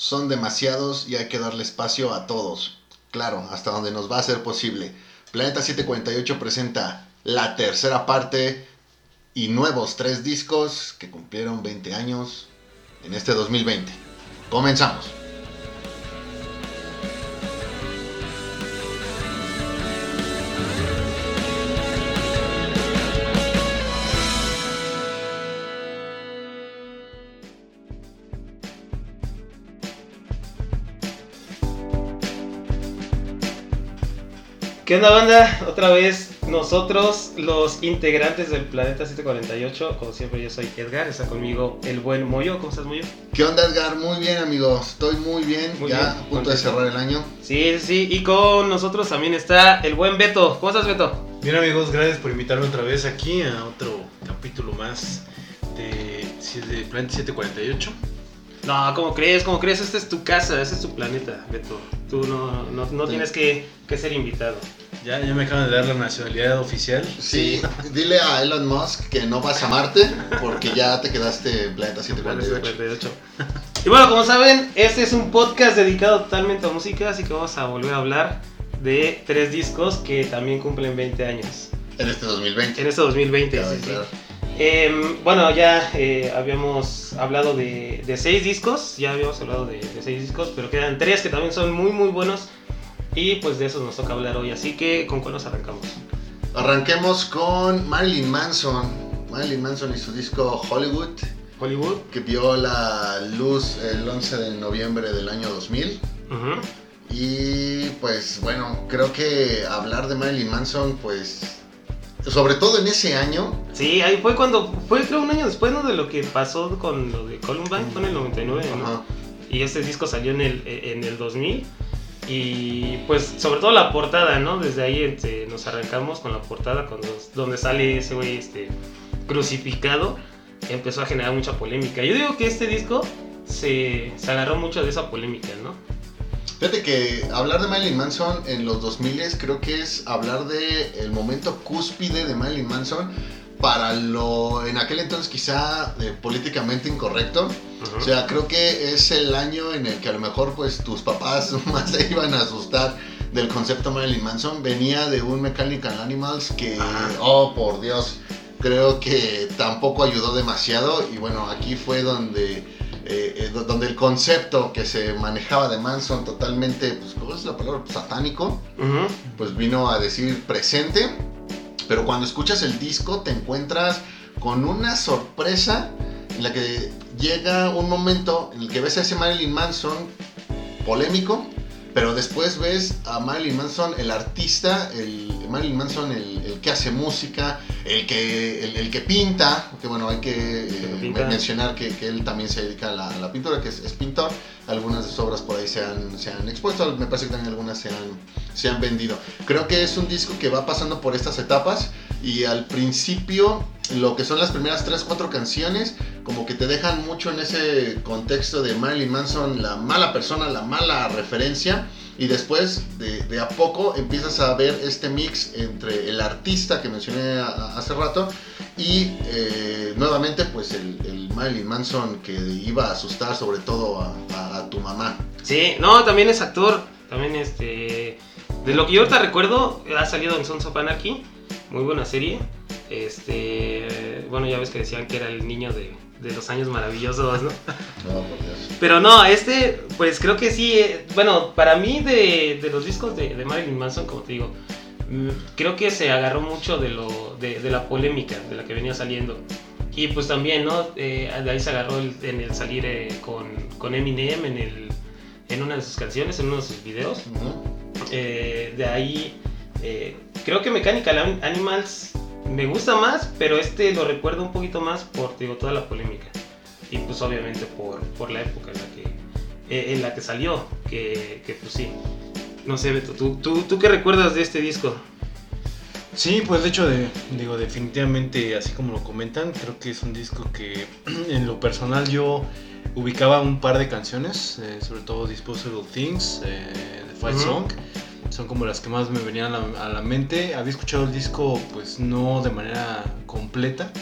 son demasiados y hay que darle espacio a todos. Claro, hasta donde nos va a ser posible. Planeta 748 presenta la tercera parte y nuevos tres discos que cumplieron 20 años en este 2020. Comenzamos. ¿Qué onda banda? Otra vez nosotros, los integrantes del Planeta 748. Como siempre yo soy Edgar, está conmigo el buen Moyo. ¿Cómo estás Moyo? ¿Qué onda Edgar? Muy bien amigos, estoy muy bien, Muy ya bien, a punto de cerrar el año. Sí, sí, y con nosotros también está el buen Beto. ¿Cómo estás Beto? Bien amigos, gracias por invitarme otra vez aquí a otro capítulo más de, de Planet 748. No, ¿cómo crees? ¿Cómo crees? Esta es tu casa, este es tu planeta, Beto. Tú no, no, no Sí. tienes que, que ser invitado. Ya, ya me acaban de dar la nacionalidad oficial. Sí, dile a Elon Musk que no vas a Marte porque ya te quedaste en Planeta 748. 748. Y bueno, como saben, este es un podcast dedicado totalmente a música, así que vamos a volver a hablar de tres discos que también cumplen 20 años. En este 2020. En este 2020, Claro, sí, sí. Em, bueno, ya eh, habíamos hablado de, de seis discos, ya habíamos hablado de, de seis discos, pero quedan tres que también son muy muy buenos y pues de esos nos toca hablar hoy, así que ¿con cuál nos arrancamos? Arranquemos con Marilyn Manson. Marilyn Manson y su disco Hollywood, Hollywood. que vio la luz el 11 de noviembre del año 2000. Ujú. Y pues bueno, creo que hablar de Marilyn Manson, pues sobre todo en ese año, Sí, ahí fue cuando, fue creo un año después ¿no? de lo que pasó con lo de Columbine, fue en el 99, ¿no? ajá, Y este disco salió en el, en el 2000. Y pues sobre todo la portada, ¿no? Desde ahí este, nos arrancamos con la portada cuando, donde sale ese güey este, crucificado. Empezó a generar mucha polémica. Yo digo que este disco se, se agarró mucho de esa polémica, ¿no? Fíjate que hablar de Marilyn Manson en los 2000 creo que es hablar de el momento cúspide de Marilyn Manson para lo en aquel entonces quizá eh, políticamente incorrecto. O sea, creo que es el año en el que a lo mejor pues tus papás más se iban a asustar del concepto Marilyn Manson. Venía de un Mechanical Animals que, oh por Dios, creo que tampoco ayudó demasiado. Y bueno, aquí fue donde, eh, eh, do- donde el concepto que se manejaba de Manson totalmente, pues, ¿cómo es la palabra? Satánico Ujú. pues vino a decir presente, pero cuando escuchas el disco te encuentras con una sorpresa en la que llega un momento en el que ves a ese Marilyn Manson polémico, pero después ves a Marilyn Manson, el artista, el Marilyn Manson, el, el que hace música, el que, el, el que pinta, que bueno, hay que eh, mencionar que, que él también se dedica a la, a la pintura, que es, es pintor, algunas de sus obras por ahí se han, se han expuesto, me parece que también algunas se han, se han vendido. Creo que es un disco que va pasando por estas etapas y al principio lo que son las primeras 3, 4 canciones como que te dejan mucho en ese contexto de Marilyn Manson, la mala persona, la mala referencia y después de, a poco empiezas a ver este mix entre el artista que mencioné hace rato y eh, nuevamente pues el, Marilyn Manson que iba a asustar sobre todo a tu mamá. Sí, no, también es actor. También este. De lo que yo ahorita recuerdo, ha salido en Sons of Anarchy. Muy buena serie. Este. Bueno, ya ves que decían que era el niño de, de los años maravillosos, ¿no? No, por Dios. Pero no, este, pues creo que sí. eh, bueno, para mí, de, de los discos de, de Marilyn Manson, como te digo, mm, creo que se agarró mucho de, lo, de, de la polémica de la que venía saliendo. Y pues también, ¿no? Eh, de ahí se agarró el- en el salir eh, con, con Eminem en, el, en una de sus canciones, en uno de sus videos. Ujú. Eh, de ahí, eh, creo que Mechanical An- Animals me gusta más, pero este lo recuerdo un poquito más por digo, toda la polémica. Y pues obviamente por, por la época en la que, eh, en la que salió, que, que pues sí. No sé, Beto, ¿tú, tú, ¿tú qué recuerdas de este disco? Sí, pues de hecho, de, digo, definitivamente, así como lo comentan, creo que es un disco que en lo personal yo ubicaba un par de canciones, eh, sobre todo Disposable Things, eh, The Fight Ujú. Song, son como las que más me venían a la, mente. Había escuchado el disco, pues no de manera completa.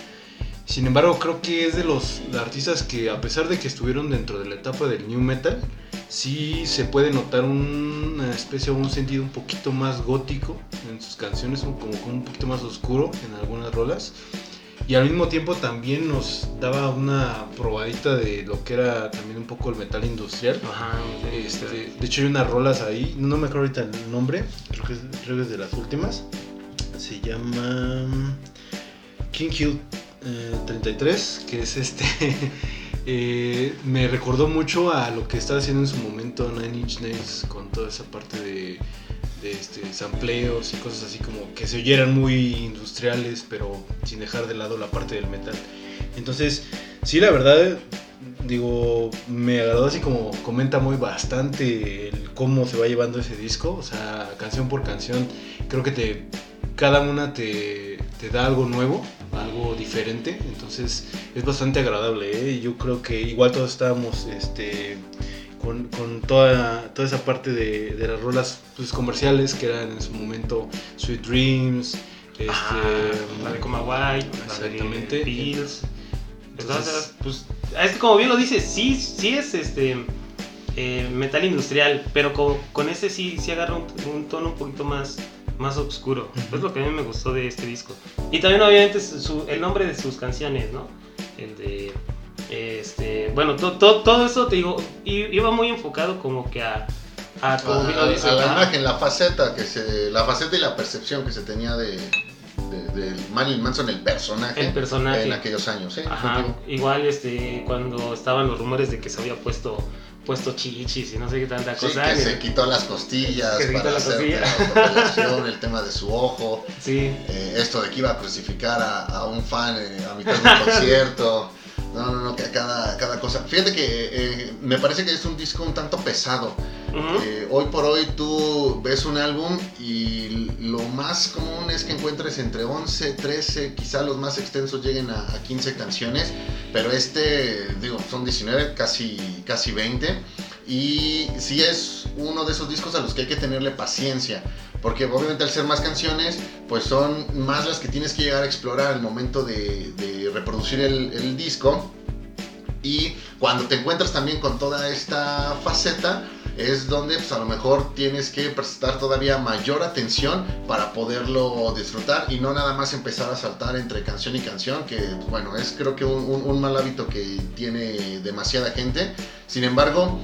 Sin embargo, creo que es de los artistas que, a pesar de que estuvieron dentro de la etapa del new metal, sí se puede notar una especie o un sentido un poquito más gótico en sus canciones, como un poquito más oscuro en algunas rolas. Y al mismo tiempo también nos daba una probadita de lo que era también un poco el metal industrial. Ajá, Este, sí. de hecho hay unas rolas ahí, no me acuerdo ahorita el nombre, creo que es, creo que es de las últimas. Se llama King Hill eh, 33, que es este... eh, me recordó mucho a lo que estaba haciendo en su momento Nine Inch Nails con toda esa parte de, de este, sampleos y cosas así como que se oyeran muy industriales, pero sin dejar de lado la parte del metal. Entonces, sí, la verdad, digo, me agradó así como comenta muy bastante el cómo se va llevando ese disco, o sea, canción por canción, creo que te cada una te, te da algo nuevo, algo diferente, entonces es bastante agradable, ¿eh? yo creo que igual todos estábamos este con, con toda, toda esa parte de, de las rolas pues, comerciales que eran en su momento Sweet Dreams, este, Ajá, la de Coma White, Exactamente. Pills. Entonces- pues, es que como bien lo dices, sí, sí es este eh, metal industrial, pero con, con ese sí, sí agarra un, un tono un poquito más, más oscuro. Es lo que a mí me gustó de este disco. Y también obviamente su- el nombre de sus canciones, ¿no? El de... Este, bueno, to- to- todo eso te digo, iba muy enfocado como que a... a como a- la imagen, la faceta que se, la faceta y la percepción que se tenía de, de, de Marilyn Manson, el personaje, El personaje. en aquellos años, ¿eh? Ajá, igual este cuando estaban los rumores de que se había puesto puesto chichis y no sé qué tanta Sí, cosa. que se quitó las costillas Que se quitó para la hacer costilla. la el tema de su ojo, Sí, eh, esto de que iba a crucificar a, a un fan eh, a mitad de un concierto. No, no, no, que cada, cada cosa. Fíjate que eh, me parece que es un disco un tanto pesado. Eh, hoy por hoy tú ves un álbum y lo más común es que encuentres entre 11, 13, quizá los más extensos lleguen a, a 15 canciones, pero este, digo, son 19, casi, casi 20. Y sí es uno de esos discos a los que hay que tenerle paciencia, porque obviamente al ser más canciones, pues son más las que tienes que llegar a explorar al momento de, de reproducir el, el disco. Y cuando te encuentras también con toda esta faceta, es donde pues, a lo mejor tienes que prestar todavía mayor atención para poderlo disfrutar y no nada más empezar a saltar entre canción y canción, que bueno, es creo que un, un- un mal hábito que tiene demasiada gente. Sin embargo,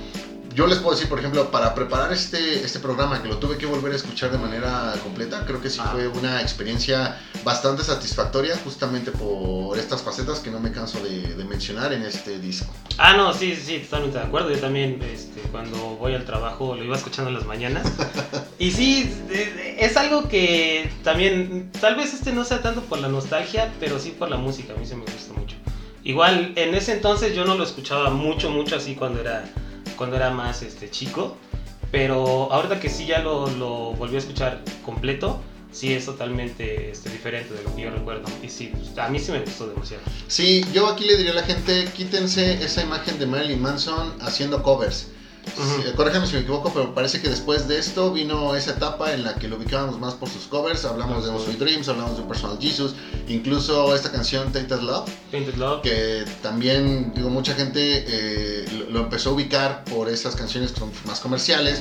yo les puedo decir, por ejemplo, para preparar este, este programa, que lo tuve que volver a escuchar de manera completa, creo que sí Ah. fue una experiencia bastante satisfactoria, justamente por estas facetas que no me canso de, de mencionar en este disco. Ah, no, sí, sí, totalmente de acuerdo. Yo también, este, cuando voy al trabajo, lo iba escuchando en las mañanas. Y sí, es algo que también, tal vez este no sea tanto por la nostalgia, pero sí por la música. A mí se me gusta mucho. Igual, en ese entonces yo no lo escuchaba mucho, mucho así cuando era, cuando era más este, chico. Pero ahorita que sí ya lo, lo volví a escuchar completo, sí es totalmente este, diferente de lo que yo recuerdo. Y sí, pues, a mí sí me gustó demasiado. Sí, yo aquí le diría a la gente, quítense esa imagen de Marilyn Manson haciendo covers. Ujú. Sí, corríjame si me equivoco, pero parece que después de esto vino esa etapa en la que lo ubicábamos más por sus covers. Hablamos de Sweet Dreams, hablamos de Personal Jesus, incluso esta canción Tainted Love, Painted Love. que también, digo, mucha gente eh, lo, lo empezó a ubicar por esas canciones más comerciales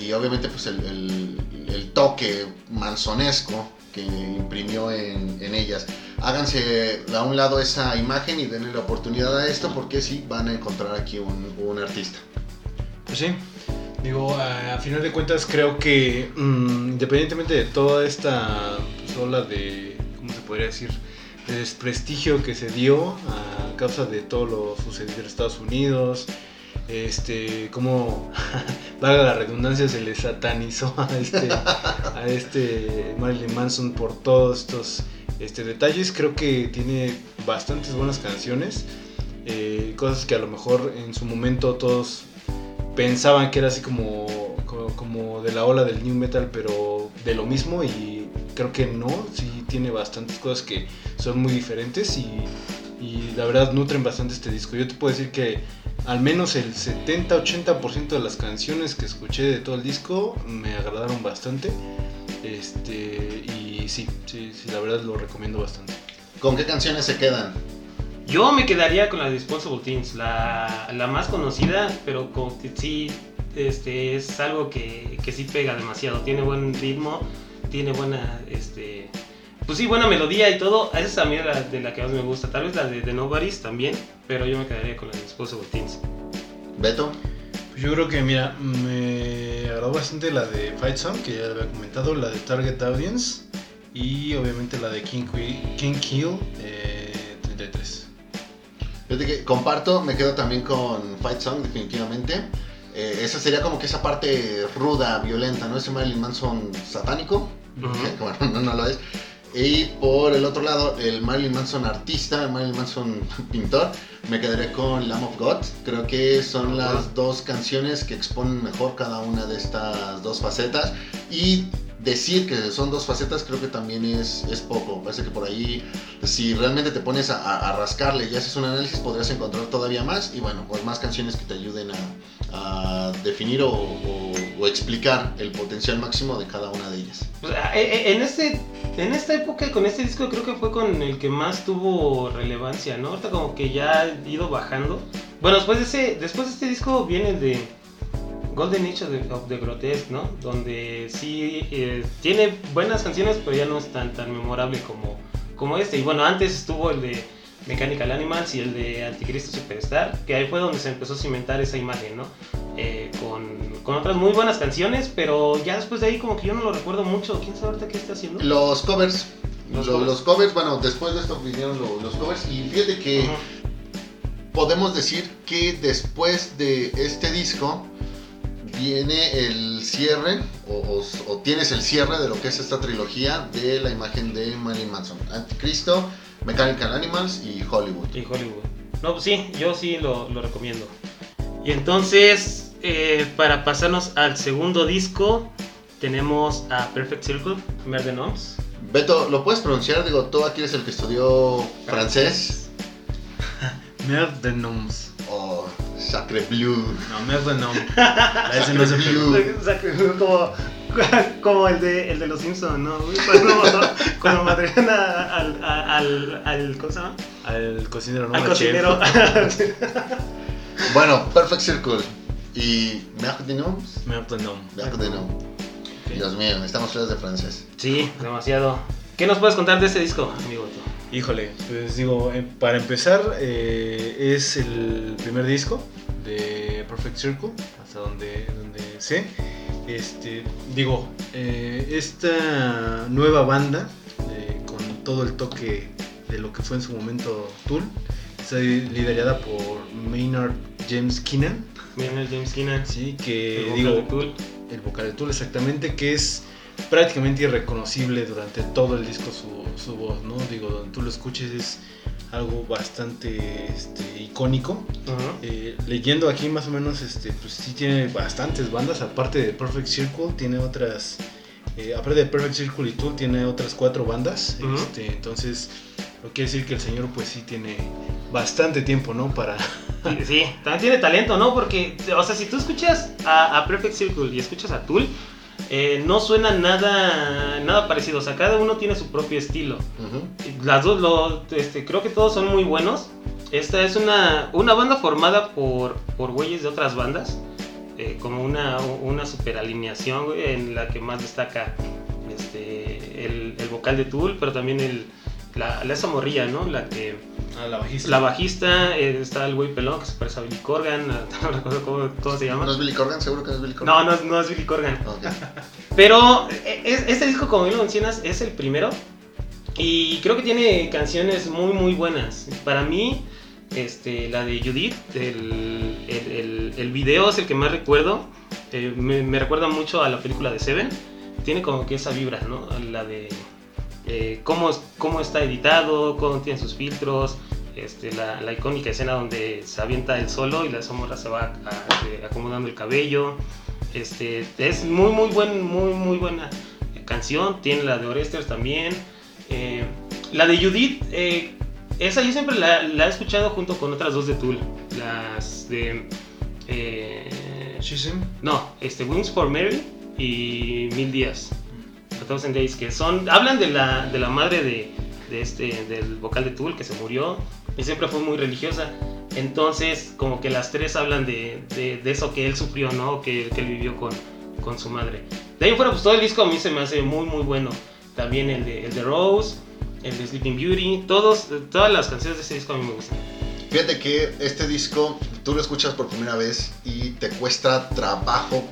y obviamente pues el, el- el toque mansonesco que imprimió en, en ellas. Háganse a un lado esa imagen y denle la oportunidad a esto porque sí van a encontrar aquí un, un artista. Pues sí, digo, a, final de cuentas creo que mm, independientemente de toda esta pues, ola de, ¿cómo se podría decir? De desprestigio que se dio a causa de todo lo sucedido en Estados Unidos, este, como, valga la redundancia, se le satanizó a este, a este Marilyn Manson por todos estos este, detalles, creo que tiene bastantes buenas canciones, eh, cosas que a lo mejor en su momento todos pensaban que era así como, como, de la ola del new metal, pero de lo mismo y creo que no, sí tiene bastantes cosas que son muy diferentes y, y la verdad nutren bastante este disco. Yo te puedo decir que al menos el 70-80% de las canciones que escuché de todo el disco me agradaron bastante. Este, y sí, sí, sí, la verdad lo recomiendo bastante. ¿Con qué canciones se quedan? Yo me quedaría con la Disposable Things, la, la más conocida, pero con que sí, este, es algo que, que sí pega demasiado. Tiene buen ritmo, tiene buena, este, pues sí, buena melodía y todo. Esa es a mí la de la que más me gusta. Tal vez la de The Nobody's también, pero yo me quedaría con la de Disposable Teens. Beto. Pues yo creo que, mira, me agradó bastante la de Fight Song, que ya lo había comentado, la de Target Audience y obviamente la de King, King Kill eh, 33. Fíjate que comparto, me quedo también con Fight Song, definitivamente. Eh, esa sería como que esa parte ruda, violenta, ¿no? Ese Marilyn Manson satánico. Ujú. que, bueno, no, no lo es. Y por el otro lado, el Marilyn Manson artista, el Marilyn Manson pintor, me quedaré con Lamb of God. Creo que son las dos canciones que exponen mejor cada una de estas dos facetas. Y decir que son dos facetas creo que también es, es poco. Parece que por ahí, si realmente te pones a, rascarle y haces un análisis, podrías encontrar todavía más. Y bueno, pues más canciones que te ayuden a, definir o, explicar el potencial máximo de cada una de ellas. Pues, e- e- en, este, en esta época, con este disco, creo que fue con el que más tuvo relevancia, ¿no? Ahorita como que ya ha ido bajando. Bueno, después de, ese, después de este disco viene de Golden Age of the, Grotesque, ¿no? Donde sí eh, tiene buenas canciones, pero ya no es tan, tan memorable como, como este. Y bueno, antes estuvo el de Mechanical Animals y el de Anticristo Superstar, que ahí fue donde se empezó a cimentar esa imagen, ¿no? Eh, con, con otras muy buenas canciones, pero ya después de ahí como que yo no lo recuerdo mucho. ¿Quién sabe ahorita qué está haciendo? Los covers. Los Lo- covers. los covers, bueno, después de esto vinieron lo- los covers y fíjate que podemos decir que después de este disco viene el cierre o, o- o tienes el cierre de lo que es esta trilogía de la imagen de Marilyn Manson. Anticristo, Mechanical Animals y Hollywood. Y Hollywood. No, pues sí, yo sí lo, lo recomiendo. Y entonces, eh, para pasarnos al segundo disco, tenemos a Perfect Circle, Mer de Noms. Beto, ¿lo puedes pronunciar? Digo, tú aquí eres el que estudió francés Merde de Noms. O Sacre Bleu. No, Noms. La S no se Sacre que como, como el de, el de los Simpsons, ¿no? Cuando, cuando al, al, al, ¿cómo se llama? Al cocinero, no al cocinero. Bueno, Perfect Circle y Mer de Noms. De Noms. Mer de Noms. Dios mío, estamos claros de francés. sí, demasiado. ¿Qué nos puedes contar de este disco, amigo? Híjole, pues digo, eh, para empezar, eh, es el primer disco de Perfect Circle, hasta donde, donde sé. Este, digo, eh, esta nueva banda, eh, con todo el toque de lo que fue en su momento Tool, está liderada por Maynard James Keenan, el James Keenan. ¿sí? que el vocal digo, de Tool. el vocal de Tool exactamente, que es prácticamente irreconocible durante todo el disco su, su voz, ¿no? Digo, donde tú lo escuches es algo bastante este, icónico. Eh, leyendo aquí más o menos, este, pues sí tiene bastantes bandas, aparte de Perfect Circle, tiene otras, eh, aparte de Perfect Circle y Tool, tiene otras cuatro bandas, este, entonces, lo quiere decir que el señor pues sí tiene bastante tiempo, ¿no? Para... Sí, sí, también tiene talento, ¿no? Porque, o sea, si tú escuchas a, a Perfect Circle y escuchas a Tool, eh, no suena nada, nada parecido. O sea, cada uno tiene su propio estilo. Las dos, lo, este, creo que todos son muy buenos. Esta es una, una banda formada por, por güeyes de otras bandas. eh, como una, una super alineación, güey, en la que más destaca este, el, el vocal de Tool, pero también el, la, la esa morrilla, ¿no? La que A la bajista. la bajista, eh, está el güey pelón que se parece a Billy Corgan, no recuerdo cómo, cómo se ¿No llama. es Billy Corgan? ¿Seguro que no es Billy Corgan? No, no, es- no es Billy Corgan. Pero eh, es- este disco, como bien lo mencionas, es el primero. Y creo que tiene canciones muy, muy buenas. Para mí, este, la de Judith, el, el, el- el video es el que más recuerdo. Eh, me, me recuerda mucho a la película de Seven. Tiene como que esa vibra, ¿no? La de eh, cómo, cómo está editado, cómo tiene sus filtros. Este, la, la icónica escena donde se avienta el solo y la sombra se va a- este, acomodando el cabello. Este, es muy, muy, buen, muy, muy buena canción. Tiene la de Oresters también. Eh, la de Judith, eh, esa yo siempre la, la he escuchado junto con otras dos de Tool. Las de. eh, no, este, Wings for Mary y Mil Días. A Thousand Days, que son. Hablan de la, de la madre de, de este, del vocal de Tool que se murió y siempre fue muy religiosa. Entonces, como que las tres hablan de, de, de eso que él sufrió, ¿no? Que, que él vivió con, con su madre. De ahí fuera, pues todo el disco a mí se me hace muy, muy bueno. También el de, el de Rose, el de Sleeping Beauty, todos, todas las canciones de ese disco a mí me gustan. Fíjate que este disco tú lo escuchas por primera vez y te cuesta trabajo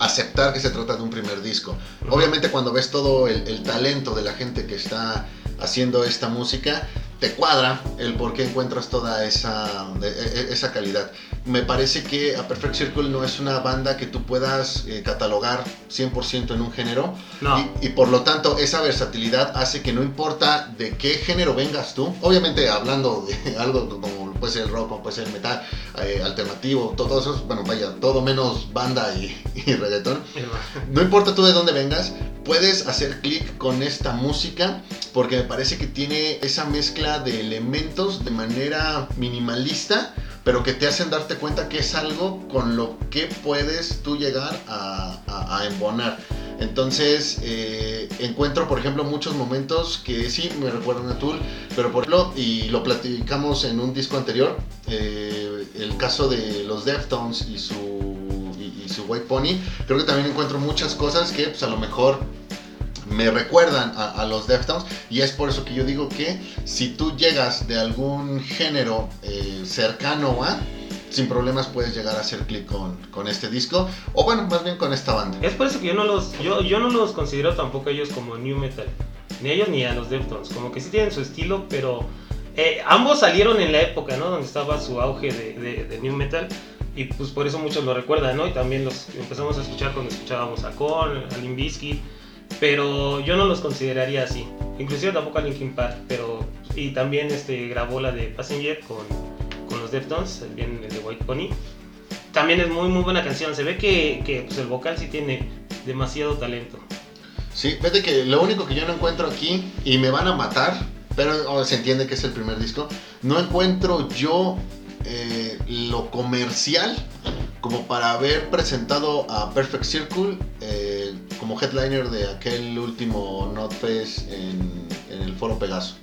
aceptar que se trata de un primer disco. Obviamente cuando ves todo el, el talento de la gente que está haciendo esta música, te cuadra el por qué encuentras toda esa, e- e- esa calidad. Me parece que A Perfect Circle no es una banda que tú puedas eh, catalogar 100% en un género. No. Y, y por lo tanto, esa versatilidad hace que no importa de qué género vengas tú, obviamente hablando de algo como puede ser rock, como puede ser metal, eh, alternativo, to- todo eso, bueno, vaya, todo menos banda y, y reggaetón. No importa tú de dónde vengas, puedes hacer clic con esta música porque me parece que tiene esa mezcla de elementos de manera minimalista, pero que te hacen darte cuenta que es algo con lo que puedes tú llegar a, a- embonar. Entonces eh, encuentro, por ejemplo, muchos momentos que sí me recuerdan a Tool, pero por ejemplo, y lo platicamos en un disco anterior, eh, el caso de los Deftones y su, y su White Pony, creo que también encuentro muchas cosas que pues, a lo mejor me recuerdan a, a los Deftones y es por eso que yo digo que si tú llegas de algún género eh, cercano a, sin problemas puedes llegar a hacer clic con, con este disco o bueno, más bien con esta banda. Es por eso que yo no los, yo, yo no los considero tampoco ellos como new metal. Ni ellos ni a los Deftones. Como que sí tienen su estilo, pero eh, ambos salieron en la época, ¿no? Donde estaba su auge de, de, de new metal. Y pues por eso muchos lo recuerdan, ¿no? Y también los empezamos a escuchar cuando escuchábamos a Korn, a Limp Bizkit. Pero yo no los consideraría así. Inclusive tampoco a Linkin Park. Pero, y también este, grabó la de Passenger con, con los Deftones, también el de White Pony. También es muy muy buena canción. Se ve que, que pues, el vocal sí tiene demasiado talento. Sí, fíjate que lo único que yo no encuentro aquí, y me van a matar, pero se entiende que es el primer disco, no encuentro yo eh, lo comercial como para haber presentado a Perfect Circle eh, como headliner de aquel último Notfest en, en el Foro Pegaso.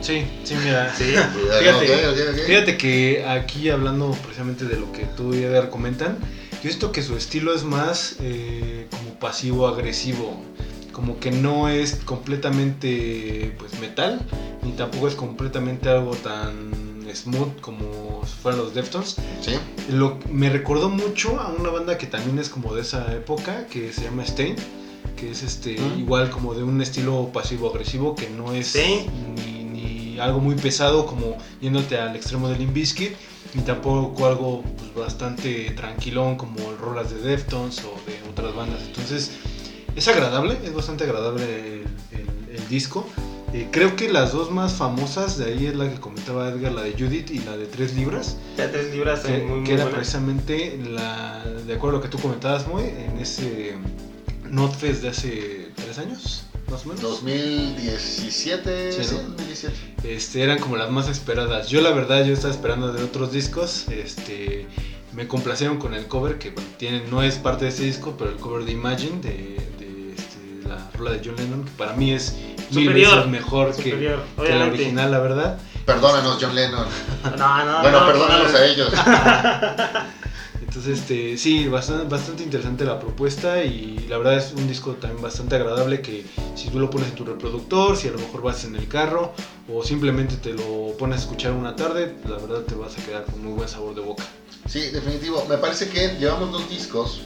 Sí, sí, mira. Sí. Fíjate, Ok, ok, ok. Fíjate que aquí hablando precisamente de lo que tú y Edgar comentan, yo siento que su estilo es más eh, como pasivo-agresivo, como que no es completamente pues metal, ni tampoco es completamente algo tan smooth como si fueran los Deftones. Sí, Lo, me recordó mucho a una banda que también es como de esa época, que se llama Stain, que es este Mm. igual como de un estilo pasivo-agresivo que no es Stain. ni, ni algo muy pesado como yéndote al extremo del Limp Bizkit, ni tampoco algo pues, bastante tranquilón como el rolas de Deftones o de otras bandas. Entonces es agradable, es bastante agradable el, el- el disco. Eh, creo que las dos más famosas de ahí es la que comentaba Edgar, la de Judith y la de Tres Libras Ya tres libras que, muy, muy que era precisamente la, de acuerdo a lo que tú comentabas, Moy, en ese Notfest de hace tres años, más o menos. 2017, Sí, sí, ¿no? 2017. Este, eran como las más esperadas. Yo la verdad, yo estaba esperando de otros discos. Este, me complacieron con el cover, que bueno, tiene, no es parte de este disco, pero el cover de Imagine, de, de, este, la rola de John Lennon, que para mí es mil Superior, veces mejor que, superior, que la original, la verdad. Perdónanos, John Lennon. No, no, bueno, no, perdónanos no. a ellos. Entonces, este, sí, bastante, bastante interesante la propuesta y la verdad es un disco también bastante agradable que si tú lo pones en tu reproductor, si a lo mejor vas en el carro o simplemente te lo pones a escuchar una tarde, la verdad te vas a quedar con muy buen sabor de boca. Sí, definitivo. Me parece que llevamos dos discos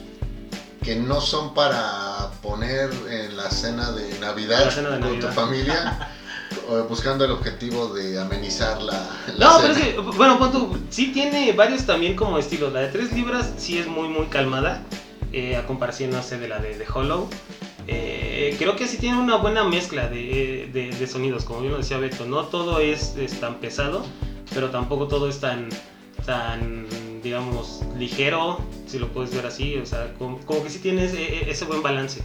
que no son para poner en la cena de Navidad cena de con Navidad. tu familia, buscando el objetivo de amenizar la, la No, pero es que, bueno, pon tú, sí tiene varios también como estilos. La de 3 libras sí es muy, muy calmada, eh, a comparación, no sé, de la de, de Hollow. Eh, creo que sí tiene una buena mezcla de, de- de sonidos, como bien lo decía Beto. No todo es, es tan pesado, pero tampoco todo es tan, tan, digamos, ligero, si lo puedes ver así. O sea, como, como que sí tiene ese, ese buen balance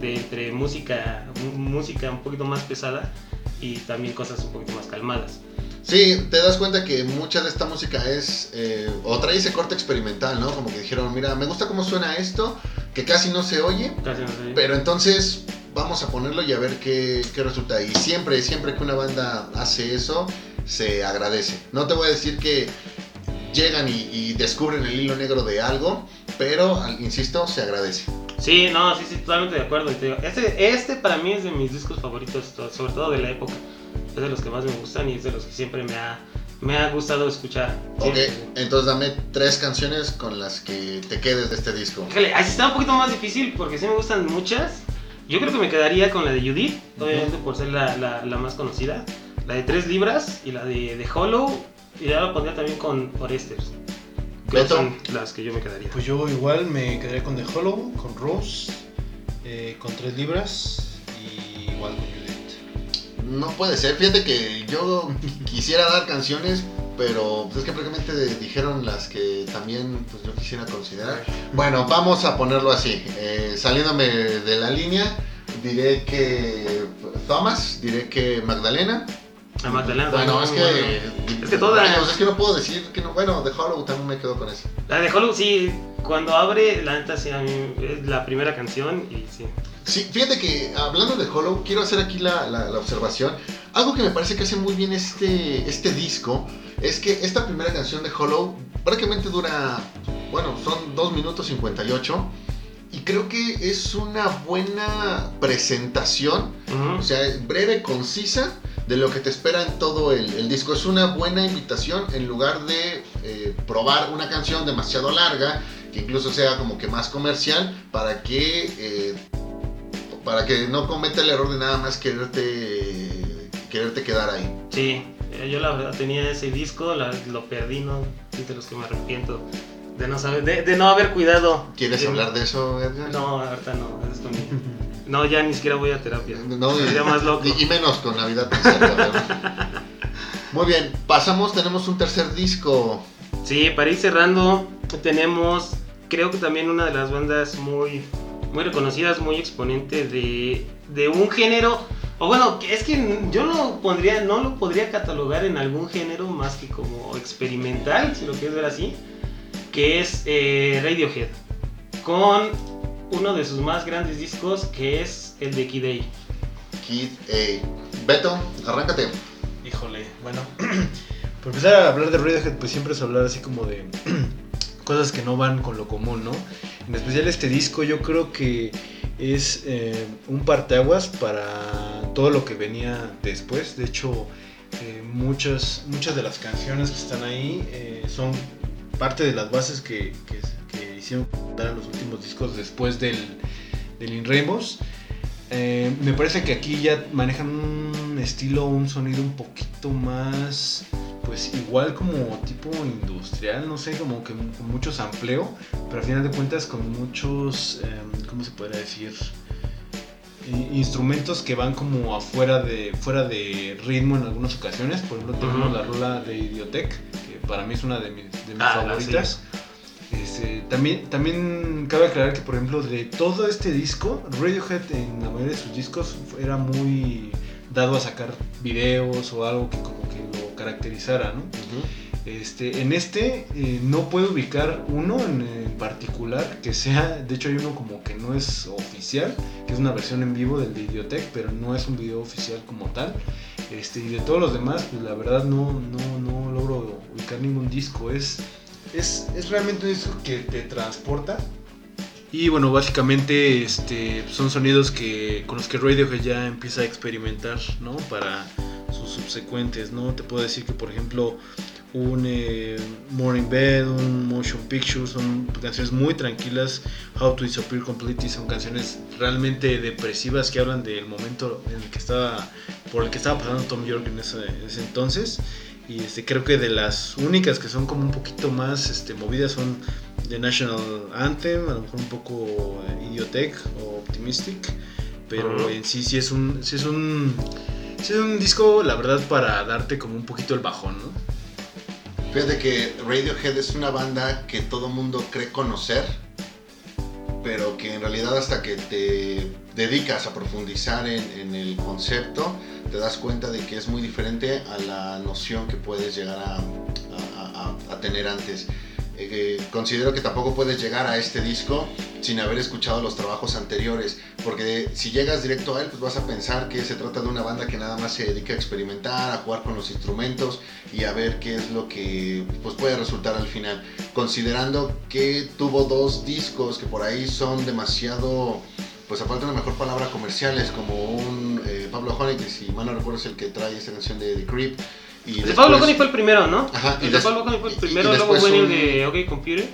de entre música, música un poquito más pesada y también cosas un poquito más calmadas. Sí, te das cuenta que mucha de esta música es, eh, o trae ese corte experimental, ¿no? Como que dijeron, mira, me gusta cómo suena esto, que casi no se oye, Casi no sé. pero entonces vamos a ponerlo y a ver qué, qué resulta. Y siempre, siempre que una banda hace eso, se agradece. No te voy a decir que llegan y, y descubren el hilo negro de algo, pero, insisto, se agradece. Sí, no, sí, sí, totalmente de acuerdo. Este, este para mí es de mis discos favoritos, to- sobre todo de la época. Es de los que más me gustan y es de los que siempre me ha, me ha gustado escuchar. Ok, entonces dame tres canciones con las que te quedes de este disco. Híjole, ahí sí está un poquito más difícil porque sí me gustan muchas. Yo creo que me quedaría con la de Judith, obviamente por ser la, la- la más conocida. La de 3 libras y la de, de Hollow. Y ya lo pondría también con Oresters. Que son las que yo me quedaría. Pues yo igual me quedaría con The Hollow, con Rose, eh, con 3 libras y igual con Judith. No puede ser, fíjate que yo quisiera dar canciones, pero pues, es que prácticamente dijeron las que también pues, yo quisiera considerar. Bueno, vamos a ponerlo así. eh, saliéndome de la línea, diré que Thomas, diré que Magdalena. A Magdalena. Bueno, es que, bueno. Es que toda- Bueno, es que no puedo decir que no. Bueno, de Hollow también me quedo con eso. La de Hollow, sí, cuando abre, la neta, sí, a mí es la primera canción y sí. Sí, fíjate que hablando de Hollow, quiero hacer aquí la, la- la observación. Algo que me parece que hace muy bien este, este disco es que esta primera canción de Hollow prácticamente dura, bueno, son 2 minutos 58. Y creo que es una buena presentación, Ujú. o sea, breve, concisa, de lo que te espera en todo el, el disco. Es una buena invitación en lugar de eh, probar una canción demasiado larga, que incluso sea como que más comercial, para que eh, para que no cometa el error de nada más quererte quererte quedar ahí. Sí, eh, yo la verdad tenía ese disco, la- lo perdí, ¿no? Es de los que me arrepiento de no saber, de, de no haber cuidado. ¿Quieres De- hablar de eso, Edgar? No, ahorita no, esto ni- No, ya ni siquiera voy a terapia. No, Sería más loco. y- y menos con Navidad. Muy bien, pasamos, tenemos un tercer disco. Sí, para ir cerrando, tenemos, creo que también una de las bandas muy, muy reconocidas, muy exponente de, de un género, o bueno, es que yo lo pondría, no lo podría catalogar en algún género más que como experimental, si lo quieres ver así, que es eh, Radiohead, con uno de sus más grandes discos que es el de Kid A. Kid A. Beto, arráncate. Híjole, bueno. Por empezar a hablar de Radiohead, pues siempre es hablar así como de cosas que no van con lo común, ¿no? En especial este disco yo creo que es eh, un parteaguas para todo lo que venía después. De hecho, eh, muchas, muchas de las canciones que están ahí eh, son parte de las bases que, que- que hicieron dar los últimos discos después del, del In Rainbows. Eh, me parece que aquí ya manejan un estilo, un sonido un poquito más, pues igual como tipo industrial, no sé, como que con mucho sampleo, pero al final de cuentas con muchos, em, ¿cómo se podría decir? Instrumentos que van como afuera de fuera de ritmo en algunas ocasiones por ejemplo tenemos la rola de Idiotech que para mí es una de mis, de mis Ah, favoritas este, también, también cabe aclarar que, por ejemplo, de todo este disco, Radiohead en la mayoría de sus discos era muy dado a sacar videos o algo que como que lo caracterizara, ¿no? Este, en este eh, no puedo ubicar uno en, en particular que sea, de hecho hay uno como que no es oficial, que es una versión en vivo del de Idiotech, pero no es un video oficial como tal. Este, y de todos los demás, pues la verdad no, no, no logro ubicar ningún disco. Es, es, es realmente un disco que te transporta. Y bueno, básicamente este, son sonidos que, con los que Radiohead ya empieza a experimentar, ¿no? Para sus subsecuentes, ¿no? Te puedo decir que, por ejemplo, un eh, Morning Bed, un Motion Picture, son canciones muy tranquilas. How to Disappear Completely son canciones realmente depresivas que hablan del momento en el que estaba, por el que estaba pasando Tom York en ese, en ese entonces. Y este, creo que de las únicas que son como un poquito más este, movidas son The National Anthem, a lo mejor un poco eh, Idiotech o Optimistic. Pero Ujú. en sí, sí es un. Sí es un sí es un disco, la verdad, para darte como un poquito el bajón, ¿no? Fíjate que Radiohead es una banda que todo mundo cree conocer, pero que en realidad hasta que te dedicas a profundizar en, el concepto, te das cuenta de que es muy diferente a la noción que puedes llegar a tener antes. Eh, considero que tampoco puedes llegar a este disco sin haber escuchado los trabajos anteriores, porque si llegas directo a él, pues vas a pensar que se trata de una banda que nada más se dedica a experimentar, a jugar con los instrumentos y a ver qué es lo que pues, puede resultar al final. Considerando que tuvo dos discos que por ahí son demasiado pues aparte de una mejor palabra comerciales como un eh, Pablo Honey, que si mal no recuerdo es el que trae esta canción de The Creep. Y el de Pablo Honey fue el primero, ¿no? Ajá. El de Pablo Honey fue el primero, luego fue el de OK Computer.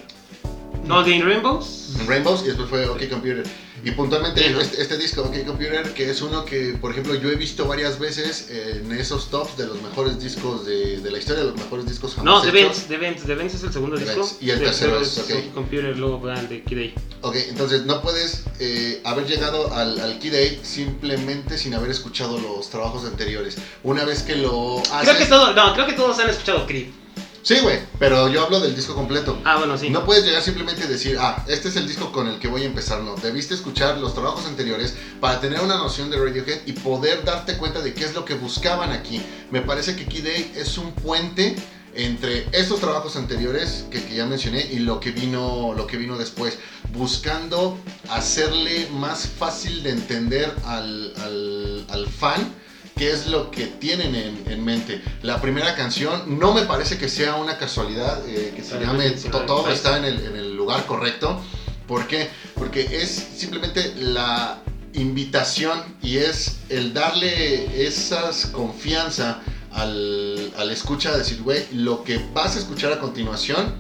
No, de In Rainbows. In Rainbows y después fue OK Computer. Y puntualmente este, este, disco, OK Computer, que es uno que, por ejemplo, yo he visto varias veces en esos tops de los mejores discos de, de la historia, de los mejores discos jamás No, The Vents, The Vents, The Vents es el segundo disco. Y el tercero es OK Computer, luego el de Kid A. Ok, entonces no puedes eh, haber llegado al, al Kid A simplemente sin haber escuchado los trabajos anteriores. Una vez que lo haces... Creo que, todo, no, creo que todos han escuchado Creep. Sí, güey, pero yo hablo del disco completo. Ah, bueno, sí. No puedes llegar simplemente a decir, ah, este es el disco con el que voy a empezar, no. Debiste escuchar los trabajos anteriores para tener una noción de Radiohead y poder darte cuenta de qué es lo que buscaban aquí. Me parece que Kid A es un puente entre estos trabajos anteriores que, ya mencioné y lo que vino lo que vino después buscando hacerle más fácil de entender al, al, al fan qué es lo que tienen en, mente. La primera canción no me parece que sea una casualidad, eh, que se llame Todo está en el, lugar correcto. ¿Por qué? Porque es simplemente la invitación y es el darle esa confianza al, al escucha, decir, güey, lo que vas a escuchar a continuación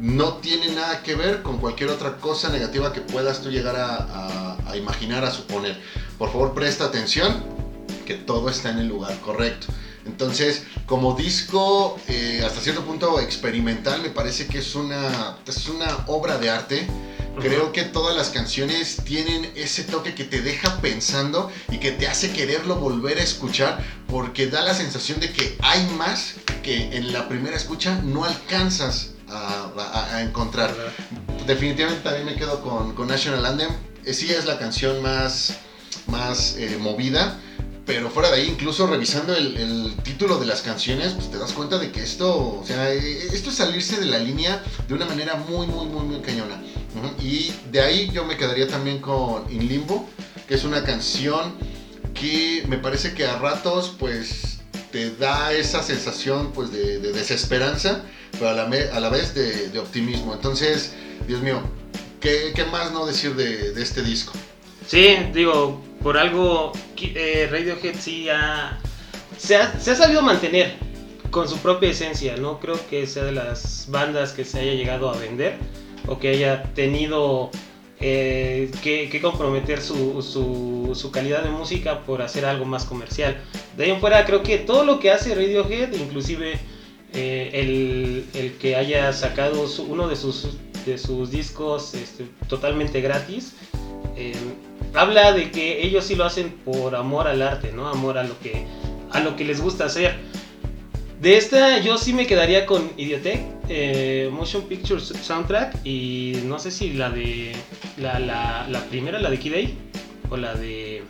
no tiene nada que ver con cualquier otra cosa negativa que puedas tú llegar a, a imaginar, a suponer. Por favor, presta atención que todo está en el lugar correcto. Entonces, como disco eh, hasta cierto punto experimental, me parece que es una, es una obra de arte. Creo que todas las canciones tienen ese toque que te deja pensando y que te hace quererlo volver a escuchar porque da la sensación de que hay más que en la primera escucha no alcanzas a, encontrar. Definitivamente también me quedo con, National Anthem. Eh, sí es la canción más, más eh, movida pero fuera de ahí, incluso revisando el, título de las canciones, pues te das cuenta de que esto, o sea, eh, esto es salirse de la línea de una manera muy, muy, muy, muy cañona. Y de ahí yo me quedaría también con In Limbo, que es una canción que me parece que a ratos, pues, te da esa sensación, pues, de, desesperanza, pero a la, a la vez de, optimismo. Entonces, Dios mío, ¿qué, más no decir de, de este disco? Sí, digo, por algo eh, Radiohead sí ha, se, ha, sabido mantener con su propia esencia. No creo que sea de las bandas que se haya llegado a vender o que haya tenido eh, que, comprometer su, su, calidad de música por hacer algo más comercial. De ahí en fuera creo que todo lo que hace Radiohead, inclusive eh, el, el, que haya sacado uno de sus, de sus discos este, totalmente gratis, habla de que ellos sí lo hacen por amor al arte, ¿no? Amor a lo que, a lo que les gusta hacer. De esta yo sí me quedaría con Idiotech, eh, Motion Picture Soundtrack y no sé si la de la, primera, la de Kid A, o la de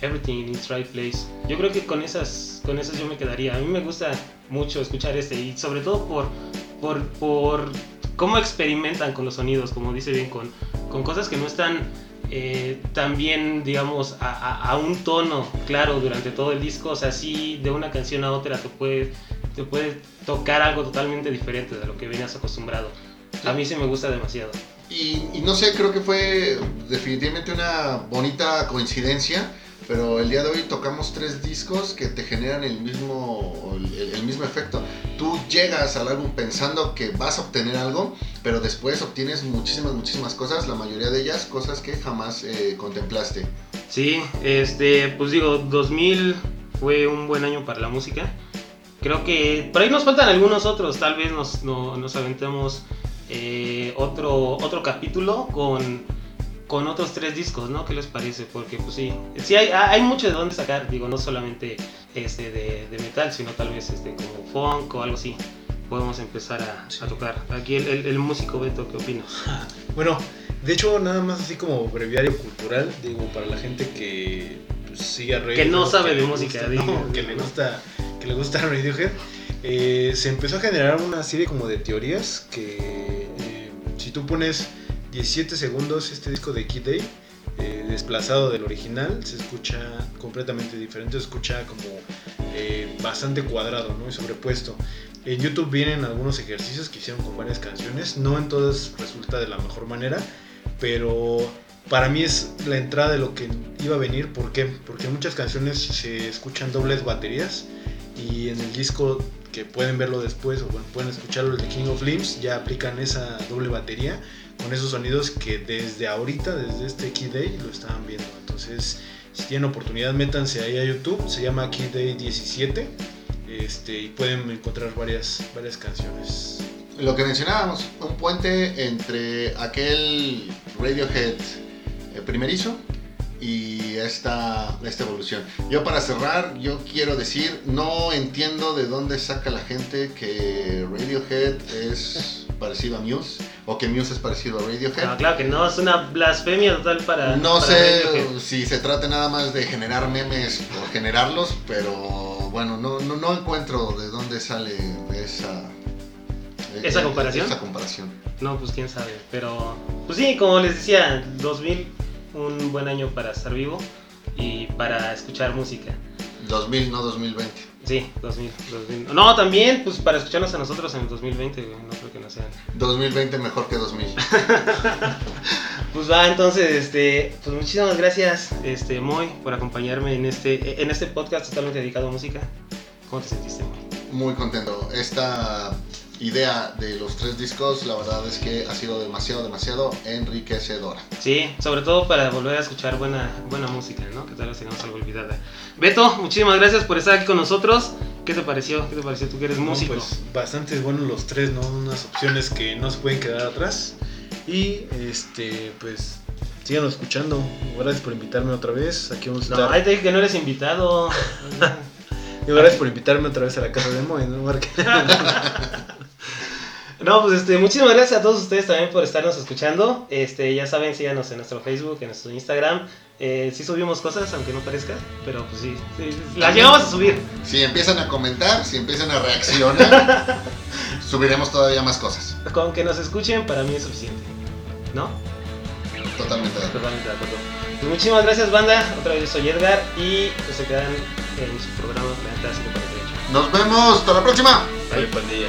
Everything in its Right Place. Yo creo que con esas, con esas yo me quedaría. A mí me gusta mucho escuchar este y sobre todo por, por, por cómo experimentan con los sonidos, como dice bien, con, con cosas que no están eh, también, digamos, a, un tono claro durante todo el disco. O sea, sí, de una canción a otra te puede, te puede tocar algo totalmente diferente de lo que venías acostumbrado. A mí sí me gusta demasiado. Y, y no sé, creo que fue definitivamente una bonita coincidencia pero el día de hoy tocamos tres discos que te generan el mismo, el, mismo efecto. Tú llegas al álbum pensando que vas a obtener algo, pero después obtienes muchísimas, muchísimas cosas, la mayoría de ellas cosas que jamás eh, contemplaste. Sí, este, pues digo, 2000 fue un buen año para la música. Creo que por ahí nos faltan algunos otros, tal vez nos, nos aventemos eh, otro, otro capítulo con con otros tres discos, ¿no? ¿Qué les parece? Porque pues sí, sí hay, hay mucho de dónde sacar, digo, no solamente este de, de metal, sino tal vez este como funk o algo así. Podemos empezar a, a tocar. Aquí el, el, músico Beto, ¿qué opinas? Bueno, de hecho, nada más así como breviario cultural, digo, para la gente que pues, sigue a Que no sabe de música, digo. que le gusta, que le gusta Radiohead. Eh, se empezó a generar una serie como de teorías que Si tú pones 17 segundos este disco de Kid Day, eh, desplazado del original, se escucha completamente diferente, se escucha como eh, bastante cuadrado ¿no? y sobrepuesto. En YouTube vienen algunos ejercicios que hicieron con varias canciones, no en todas resulta de la mejor manera, pero para mí es la entrada de lo que iba a venir. ¿Por qué? Porque muchas canciones se escuchan dobles baterías y en el disco que pueden verlo después o bueno, pueden escucharlo el de King of Limbs ya aplican esa doble batería con esos sonidos que desde ahorita, desde este Key Day lo estaban viendo. Entonces, si tienen oportunidad, métanse ahí a YouTube, se llama Key Day 17 este, y pueden encontrar varias, varias canciones. Lo que mencionábamos, un puente entre aquel Radiohead eh, primerizo y esta, esta evolución. Yo para cerrar, yo quiero decir, no entiendo de dónde saca la gente que Radiohead es parecido a Muse o que Muse es parecido a Radiohead. No, claro que no, es una blasfemia total para. No para sé Radiohead. si se trata nada más de generar memes por generarlos, pero bueno, no, no, no encuentro de dónde sale esa... ¿Esa comparación? Esa comparación. No, pues quién sabe. Pero, pues sí, como les decía, 2000, un buen año para estar vivo y para escuchar música. 2000, no 2020. Sí, 2000, 2000. No, también, pues para escucharnos a nosotros en el 2020, güey, no creo que no sean. 2020 mejor que 2000. Pues va, entonces, este, pues muchísimas gracias, este, Moy, por acompañarme en este, en este podcast totalmente dedicado a música. ¿Cómo te sentiste, Moy? Muy contento. Esta idea de los tres discos, la verdad es que ha sido demasiado, demasiado enriquecedora. Sí, sobre todo para volver a escuchar buena, buena música, ¿no? Que tal vez tengamos algo olvidada. Beto, muchísimas gracias por estar aquí con nosotros. ¿Qué te pareció? ¿Qué te pareció tú que eres No, músico? pues bastante buenos los tres, ¿no? Unas opciones que no se pueden quedar atrás. Y este, pues, síganos escuchando. Gracias por invitarme otra vez. Aquí vamos a No, estar. ahí te dije que no eres invitado. Y gracias por invitarme otra vez a la casa de Moy, ¿no? No, pues este, muchísimas gracias a todos ustedes también por estarnos escuchando. Este, ya saben, síganos en nuestro Facebook, en nuestro Instagram. Eh, sí subimos cosas, aunque no parezca, pero pues sí, sí, las llegamos a subir. Si empiezan a comentar, si empiezan a reaccionar, subiremos todavía más cosas. Con que nos escuchen, para mí es suficiente. ¿No? Totalmente de acuerdo. Totalmente de acuerdo. Pues muchísimas gracias, banda. Otra vez soy Edgar y pues se quedan en su programa Planeta 548. Nos vemos, hasta la próxima. Vale, pandilla.